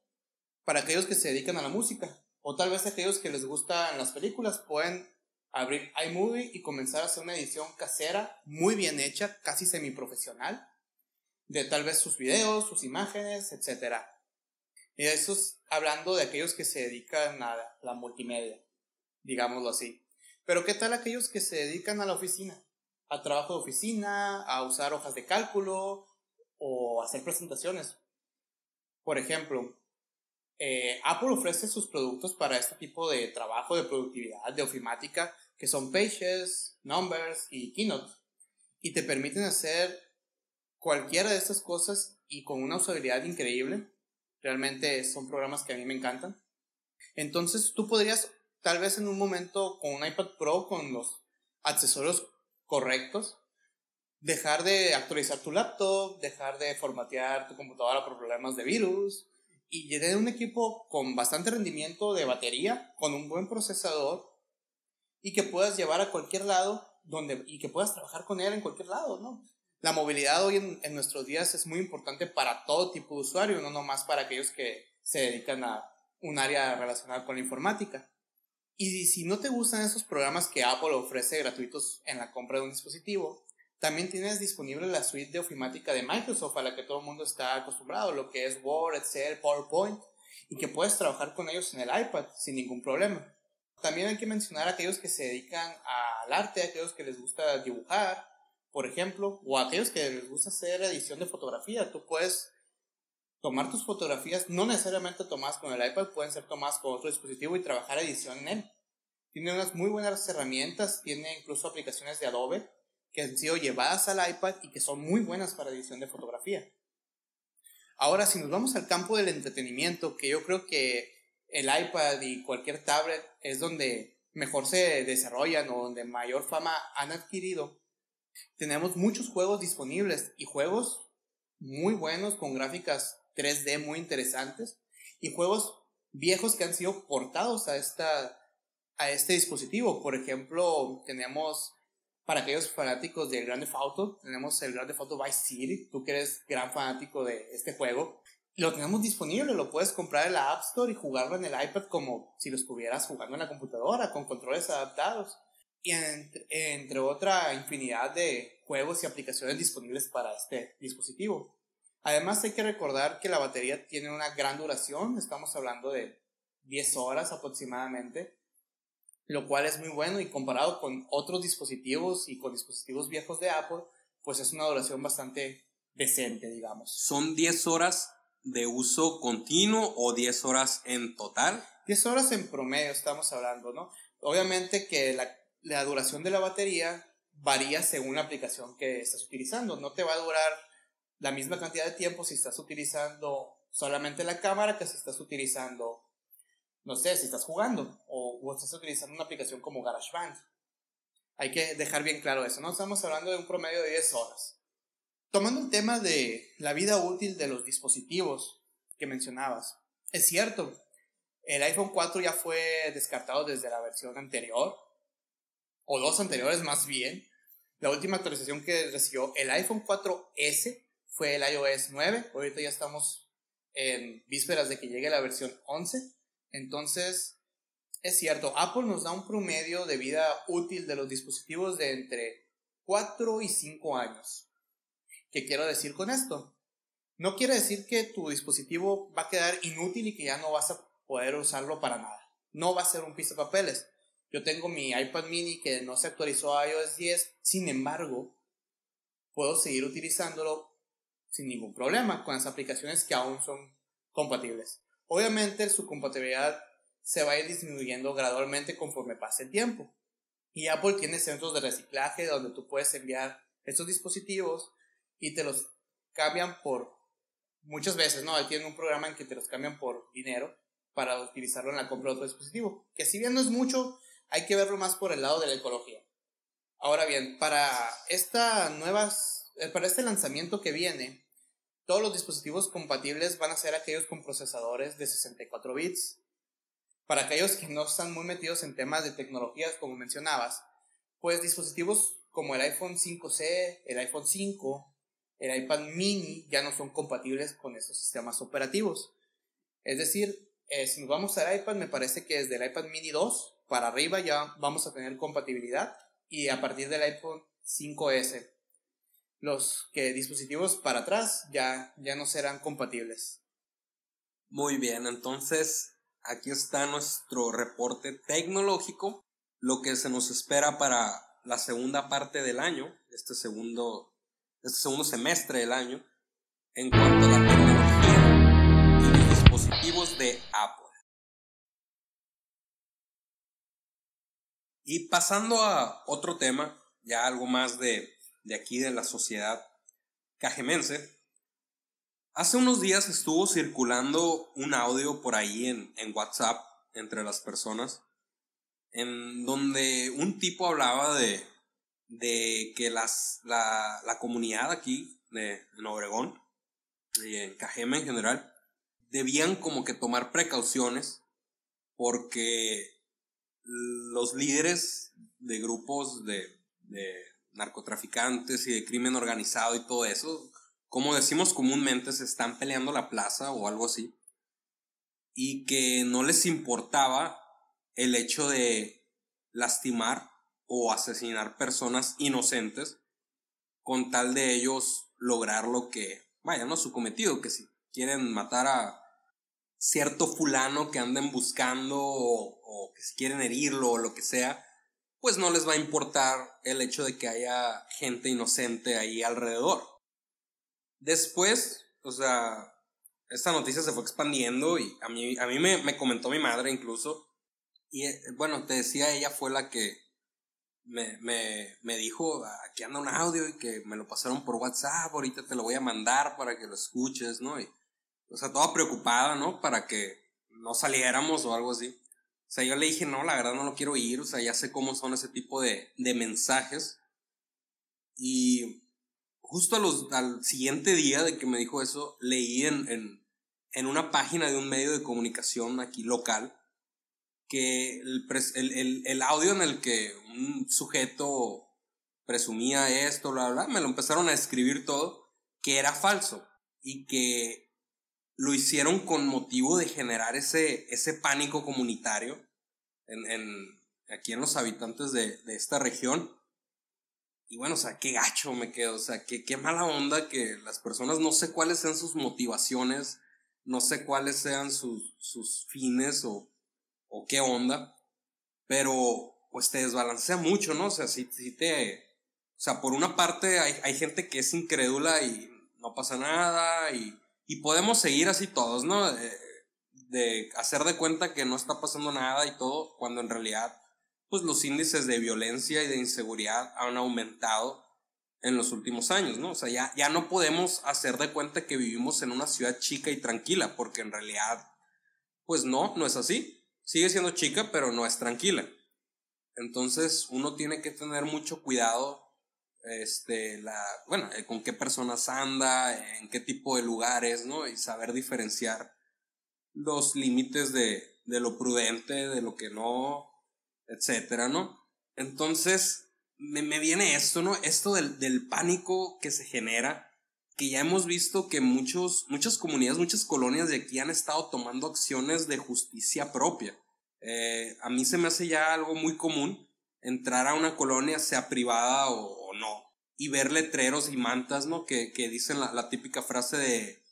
Para aquellos que se dedican a la música, o tal vez aquellos que les gustan las películas, pueden abrir iMovie y comenzar a hacer una edición casera muy bien hecha, casi semiprofesional, de tal vez sus videos, sus imágenes, etc. Y eso es hablando de aquellos que se dedican a la multimedia, digámoslo así. Pero ¿qué tal aquellos que se dedican a la oficina? A trabajo de oficina, a usar hojas de cálculo o hacer presentaciones. Por ejemplo, eh, Apple ofrece sus productos para este tipo de trabajo de productividad, de ofimática, que son Pages, Numbers y Keynote. Y te permiten hacer cualquiera de estas cosas y con una usabilidad increíble. Realmente son programas que a mí me encantan. Entonces tú podrías, tal vez en un momento con un iPad Pro, con los accesorios correctos, dejar de actualizar tu laptop, dejar de formatear tu computadora por problemas de virus, y tener un equipo con bastante rendimiento de batería, con un buen procesador y que puedas llevar a cualquier lado donde, y que puedas trabajar con él en cualquier lado, ¿no? La movilidad hoy en, en nuestros días es muy importante para todo tipo de usuario, no nomás para aquellos que se dedican a un área relacionada con la informática. Y si no te gustan esos programas que Apple ofrece gratuitos en la compra de un dispositivo, también tienes disponible la suite de ofimática de Microsoft a la que todo el mundo está acostumbrado, lo que es Word, Excel, PowerPoint. y que puedes trabajar con ellos en el iPad sin ningún problema. También hay que mencionar a aquellos que se dedican al arte, a aquellos que les gusta dibujar, por ejemplo, o aquellos que les gusta hacer edición de fotografía. Tú puedes tomar tus fotografías, no necesariamente tomadas con el iPad, pueden ser tomadas con otro dispositivo y trabajar edición en él. Tiene unas muy buenas herramientas, tiene incluso aplicaciones de Adobe que han sido llevadas al iPad y que son muy buenas para edición de fotografía. Ahora, si nos vamos al campo del entretenimiento, que yo creo que el iPad y cualquier tablet es donde mejor se desarrollan o donde mayor fama han adquirido, tenemos muchos juegos disponibles y juegos muy buenos con gráficas 3D muy interesantes y juegos viejos que han sido portados a esta a este dispositivo. Por ejemplo, tenemos para aquellos fanáticos del Grand Theft Auto, tenemos el Grand Theft Auto Vice City, tú que eres gran fanático de este juego, lo tenemos disponible, lo puedes comprar en la App Store y jugarlo en el iPad como si lo estuvieras jugando en la computadora, con controles adaptados. Y entre, entre otra infinidad de juegos y aplicaciones disponibles para este dispositivo. Además hay que recordar que la batería tiene una gran duración, estamos hablando de 10 horas aproximadamente, lo cual es muy bueno y comparado con otros dispositivos y con dispositivos viejos de Apple, pues es una duración bastante decente, digamos. ¿Son 10 horas de uso continuo o 10 horas en total? 10 horas en promedio estamos hablando, ¿no? Obviamente que la, la duración de la batería varía según la aplicación que estás utilizando. No te va a durar la misma cantidad de tiempo si estás utilizando solamente la cámara que si estás utilizando no sé, si estás jugando o, estás utilizando una aplicación como GarageBand. Hay que dejar bien claro eso, ¿no? Estamos hablando de un promedio de 10 horas. Tomando el tema de la vida útil de los dispositivos que mencionabas, es cierto, el iPhone 4 ya fue descartado desde la versión anterior, o dos anteriores más bien. La última actualización que recibió el iPhone 4S fue el iOS 9, ahorita ya estamos en vísperas de que llegue la versión 11. Entonces, es cierto, Apple nos da un promedio de vida útil de los dispositivos de entre 4 y 5 años. ¿Qué quiero decir con esto? No quiere decir que tu dispositivo va a quedar inútil y que ya no vas a poder usarlo para nada. No va a ser un piso de papeles. Yo tengo mi iPad mini que no se actualizó a iOS 10, sin embargo, puedo seguir utilizándolo sin ningún problema con las aplicaciones que aún son compatibles. Obviamente su compatibilidad se va a ir disminuyendo gradualmente conforme pase el tiempo. Y Apple tiene centros de reciclaje donde tú puedes enviar estos dispositivos y te los cambian por muchas veces, ¿no? Tiene un programa en que te los cambian por dinero para utilizarlo en la compra de otro dispositivo. Que si bien no es mucho, hay que verlo más por el lado de la ecología. Ahora bien, para esta nuevas, eh, para este lanzamiento que viene, todos los dispositivos compatibles van a ser aquellos con procesadores de 64 bits. Para aquellos que no están muy metidos en temas de tecnologías, como mencionabas, pues dispositivos como el iPhone 5C, el iPhone 5, el iPad mini ya no son compatibles con esos sistemas operativos. Es decir, eh, si nos vamos al iPad, me parece que desde el iPad mini 2 para arriba ya vamos a tener compatibilidad y a partir del iPhone 5S los que dispositivos para atrás ya, ya no serán compatibles. Muy bien, entonces aquí está nuestro reporte tecnológico, lo que se nos espera para la segunda parte del año, este segundo, este segundo semestre del año, en cuanto a la tecnología y los dispositivos de Apple. Y pasando a otro tema, ya algo más de de aquí de la sociedad cajemense. Hace unos días estuvo circulando un audio por ahí en, WhatsApp entre las personas, en donde un tipo hablaba de, de que las, la, la comunidad aquí de, en Obregón y en Cajeme en general debían como que tomar precauciones porque los líderes de grupos de, de narcotraficantes y de crimen organizado y todo eso, como decimos comúnmente, se están peleando la plaza o algo así, y que no les importaba el hecho de lastimar o asesinar personas inocentes con tal de ellos lograr lo que, vaya, no su cometido, que si quieren matar a, cierto fulano que anden buscando o, que si quieren herirlo o lo que sea, pues no les va a importar el hecho de que haya gente inocente ahí alrededor. Después, o sea, esta noticia se fue expandiendo y a mí, a mí me, me comentó mi madre incluso. Y eh, bueno, te decía, ella fue la que me, me, me dijo, aquí anda un audio y que me lo pasaron por WhatsApp, ahorita te lo voy a mandar para que lo escuches, ¿no? O sea, toda preocupada, ¿no? Para que no saliéramos o algo así. O sea, yo le dije, no, la verdad no lo quiero ir, o sea, ya sé cómo son ese tipo de, de mensajes. Y justo a los, al siguiente día de que me dijo eso, leí en, en, en una página de un medio de comunicación aquí local que el, el, el, audio en el que un sujeto presumía esto, bla, bla, me lo empezaron a escribir todo, que era falso y que lo hicieron con motivo de generar ese, ese pánico comunitario en, en, aquí en los habitantes de, de esta región y bueno, o sea, qué gacho me quedo, o sea, qué, qué mala onda que las personas, no sé cuáles sean sus motivaciones, no sé cuáles sean sus, sus fines o, o qué onda, pero pues te desbalancea mucho, ¿no? O sea, si, si te... O sea, por una parte hay, hay gente que es incrédula y no pasa nada y, y podemos seguir así todos, ¿no? De, de hacer de cuenta que no está pasando nada y todo, cuando en realidad pues los índices de violencia y de inseguridad han aumentado en los últimos años, ¿no? O sea, ya, ya no podemos hacer de cuenta que vivimos en una ciudad chica y tranquila, porque en realidad, pues no, no es así. Sigue siendo chica, pero no es tranquila. Entonces, uno tiene que tener mucho cuidado, este, la, bueno, eh, con qué personas anda, en qué tipo de lugares, ¿no? Y saber diferenciar los límites de, de lo prudente, de lo que no, etcétera, ¿no? Entonces, me, me viene esto, ¿no? Esto del, del, pánico que se genera, que ya hemos visto que muchos, muchas comunidades, muchas colonias de aquí han estado tomando acciones de justicia propia. Eh, a mí se me hace ya algo muy común entrar a una colonia, sea privada o, y ver letreros y mantas, ¿no? Que, que dicen la, la, típica frase de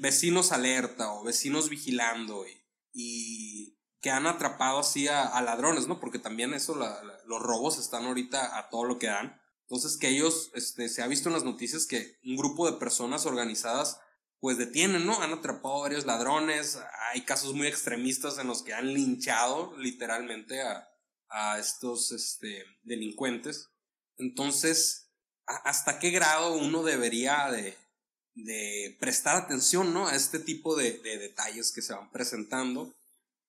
vecinos alerta o vecinos vigilando y, y que han atrapado así a, ladrones, ¿no? Porque también eso, los robos están ahorita a todo lo que dan. Entonces que ellos, este, se ha visto en las noticias que un grupo de personas organizadas pues detienen, ¿no? Han atrapado a varios ladrones, hay casos muy extremistas en los que han linchado literalmente a, a estos este, delincuentes. Entonces, ¿hasta qué grado uno debería de, de prestar atención, ¿no? A este tipo de, de detalles que se van presentando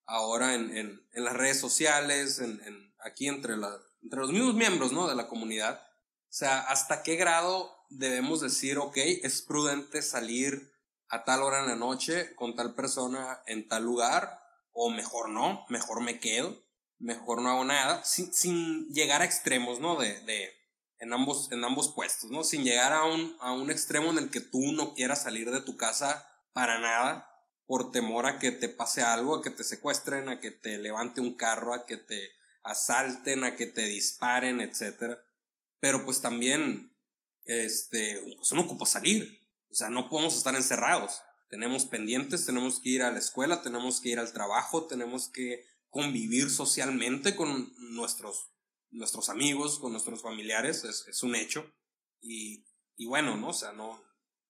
ahora en, en, en las redes sociales, en, aquí entre, la, entre los mismos miembros ¿no? de la comunidad. O sea, ¿hasta qué grado debemos decir, ok, es prudente salir a tal hora en la noche con tal persona en tal lugar? O mejor no, mejor me quedo, mejor no hago nada, sin, sin llegar a extremos, ¿no? De, de, en, ambos, en ambos puestos, ¿no? Sin llegar a un, a un extremo en el que tú no quieras salir de tu casa para nada, por temor a que te pase algo, a que te secuestren, a que te levante un carro, a que te asalten, a que te disparen, etc. Pero pues también, este, pues uno ocupa salir. O sea, no podemos estar encerrados. Tenemos pendientes, tenemos que ir a la escuela, tenemos que ir al trabajo, tenemos que convivir socialmente con nuestros, nuestros amigos, con nuestros familiares, es, es un hecho. Y, y bueno, ¿no? O sea, no,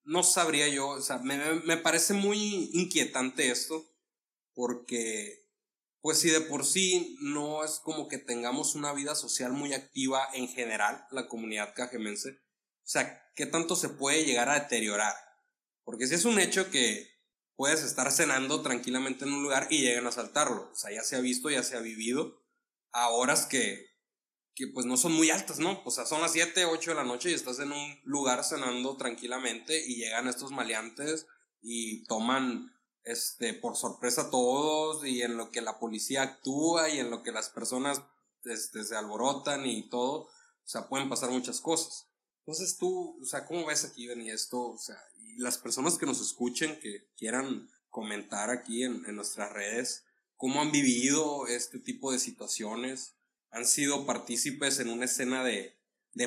no sabría yo, o sea, me, me parece muy inquietante esto, porque, pues si de por sí no es como que tengamos una vida social muy activa en general, la comunidad cajemense, o sea, ¿qué tanto se puede llegar a deteriorar? Porque si es un hecho que puedes estar cenando tranquilamente en un lugar y llegan a asaltarlo, o sea, ya se ha visto, ya se ha vivido, a horas que que pues no son muy altas, ¿no? O sea, son las 7, 8 de la noche y estás en un lugar cenando tranquilamente y llegan estos maleantes y toman este por sorpresa a todos y en lo que la policía actúa y en lo que las personas este, se alborotan y todo, o sea, pueden pasar muchas cosas. Entonces tú, o sea, ¿cómo ves aquí, venir esto? O sea, las personas que nos escuchen, que quieran comentar aquí en, en nuestras redes, cómo han vivido este tipo de situaciones, han sido partícipes en una escena de,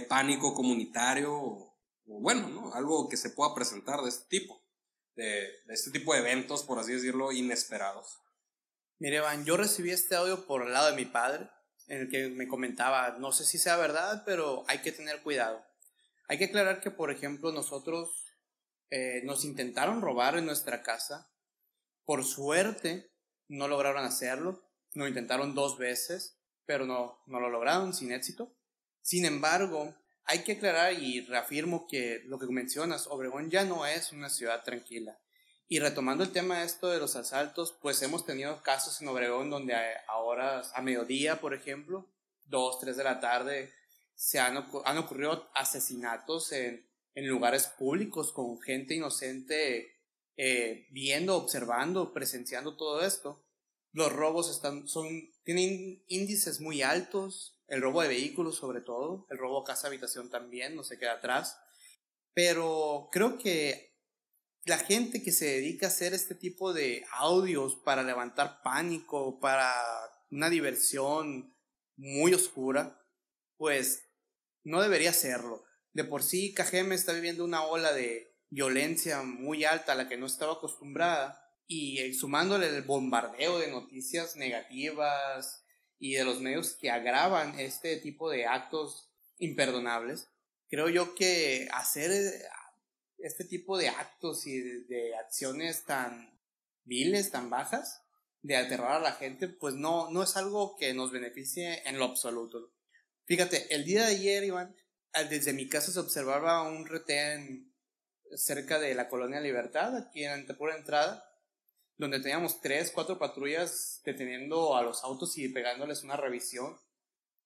pánico comunitario o, bueno, ¿no? Algo que se pueda presentar de este tipo. de, este tipo de eventos, por así decirlo, inesperados. Mire, Van, yo recibí este audio por el lado de mi padre, en el que me comentaba, no sé si sea verdad, pero hay que tener cuidado. Hay que aclarar que, por ejemplo, nosotros eh, nos intentaron robar en nuestra casa. Por suerte, no lograron hacerlo. Lo intentaron dos veces, pero no, no lo lograron sin éxito. Sin embargo, hay que aclarar y reafirmo que lo que mencionas, Obregón ya no es una ciudad tranquila. Y retomando el tema de esto de los asaltos, pues hemos tenido casos en Obregón donde ahora a mediodía, por ejemplo, dos, tres de la tarde, se han, han ocurrido asesinatos en, en, lugares públicos con gente inocente eh, viendo, observando, presenciando todo esto. Los robos están, son, tienen índices muy altos, el robo de vehículos sobre todo, el robo a casa habitación también, no se queda atrás. Pero creo que la gente que se dedica a hacer este tipo de audios para levantar pánico, para una diversión muy oscura, pues no debería hacerlo. De por sí, Cajeme está viviendo una ola de violencia muy alta a la que no estaba acostumbrada y sumándole el bombardeo de noticias negativas, y de los medios que agravan este tipo de actos imperdonables, creo yo que hacer eh, este tipo de actos y de, acciones tan viles, tan bajas, de aterrar a la gente, pues no, no es algo que nos beneficie en lo absoluto. Fíjate, el día de ayer, Iván, desde mi casa se observaba un retén cerca de la Colonia Libertad, aquí en la pura entrada, donde teníamos tres, cuatro patrullas deteniendo a los autos y pegándoles una revisión.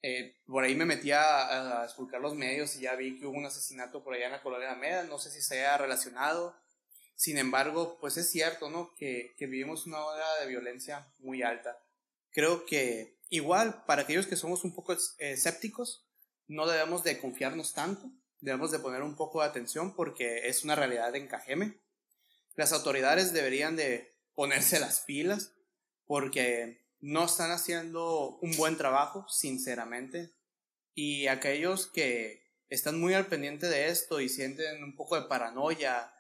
Eh, por ahí me metí a, a los medios y ya vi que hubo un asesinato por allá en la colonia de Meda, no sé si se haya relacionado. Sin embargo, pues es cierto, ¿no? Que, que vivimos una ola de violencia muy alta. Creo que igual, para aquellos que somos un poco escépticos, no debemos de confiarnos tanto, debemos de poner un poco de atención porque es una realidad en Cajeme. Las autoridades deberían de ponerse las pilas porque no están haciendo un buen trabajo, sinceramente. Y aquellos que están muy al pendiente de esto y sienten un poco de paranoia,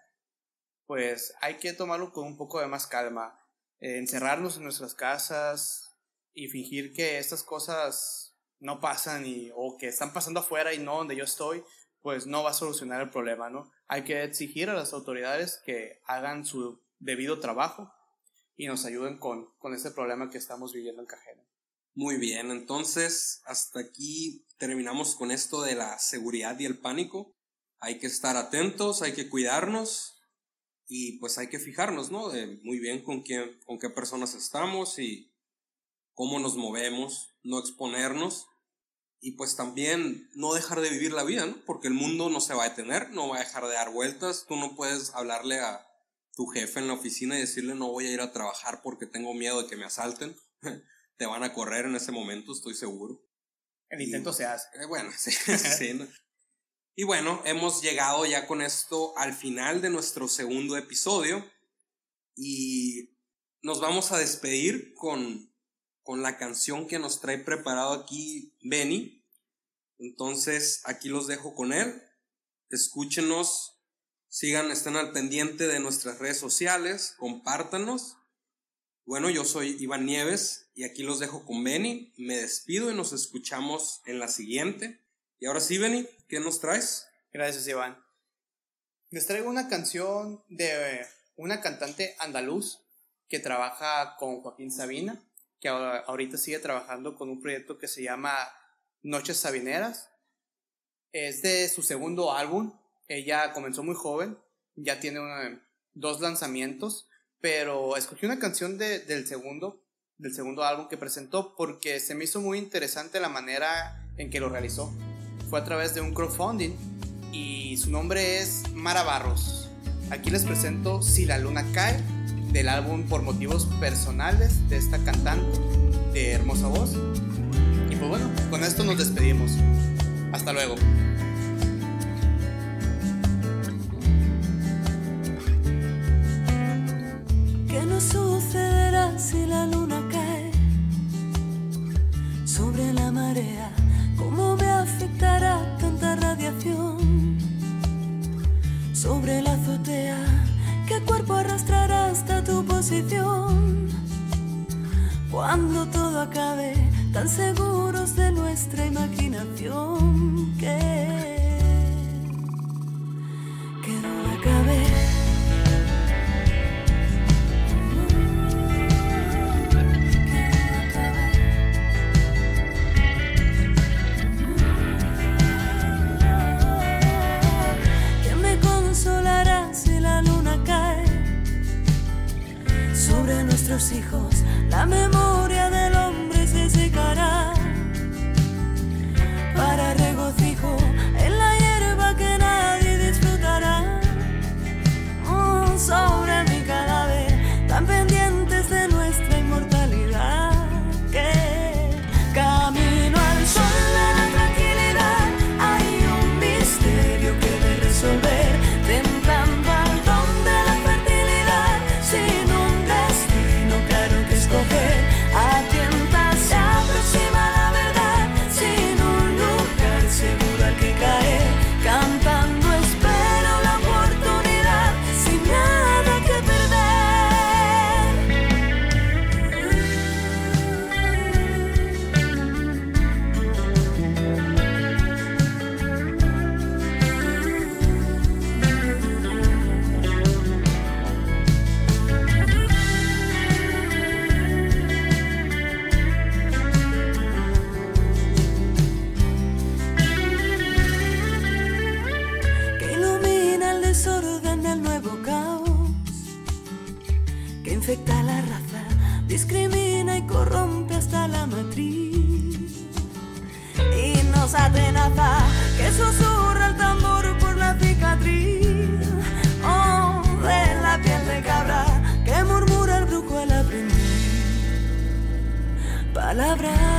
pues hay que tomarlo con un poco de más calma. Eh, encerrarnos en nuestras casas y fingir que estas cosas no pasan y, o que están pasando afuera y no donde yo estoy, pues no va a solucionar el problema, ¿no? Hay que exigir a las autoridades que hagan su debido trabajo y nos ayuden con, con este problema que estamos viviendo en Cajeme. Muy bien, entonces hasta aquí terminamos con esto de la seguridad y el pánico. Hay que estar atentos, hay que cuidarnos y pues hay que fijarnos, ¿no? De muy bien con quién, con qué personas estamos y cómo nos movemos, no exponernos y pues también no dejar de vivir la vida, ¿no? Porque el mundo no se va a detener, no va a dejar de dar vueltas, tú no puedes hablarle a tu jefe en la oficina y decirle no voy a ir a trabajar porque tengo miedo de que me asalten, te van a correr en ese momento, estoy seguro. El intento se hace. Eh, bueno, sí, sí. Y bueno, hemos llegado ya con esto al final de nuestro segundo episodio y nos vamos a despedir con, con la canción que nos trae preparado aquí Benny. Entonces, aquí los dejo con él. Escúchenos Sigan, estén al pendiente de nuestras redes sociales, compártanos. Bueno, yo soy Iván Nieves y aquí los dejo con Benny. Me despido y nos escuchamos en la siguiente. Y ahora sí, Benny, ¿qué nos traes? Gracias, Iván. Les traigo una canción de una cantante andaluz que trabaja con Joaquín Sabina, que ahorita sigue trabajando con un proyecto que se llama Noches Sabineras. Es de su segundo álbum, ella comenzó muy joven, ya tiene dos lanzamientos, pero escogí una canción del segundo, del segundo álbum que presentó porque se me hizo muy interesante la manera en que lo realizó. Fue a través de un crowdfunding y su nombre es Mara Barros. Aquí les presento Si la luna cae del álbum Por motivos personales de esta cantante de hermosa voz. Y pues bueno, con esto nos despedimos. Hasta luego. sucederá si la luna cae sobre la marea? ¿Cómo me afectará tanta radiación sobre la azotea? ¿Qué cuerpo arrastrará hasta tu posición? Cuando todo acabe, tan seguros de nuestra imaginación que... susurra el tambor por la cicatriz oh, de la piel de cabra que murmura el brujo al aprender palabras.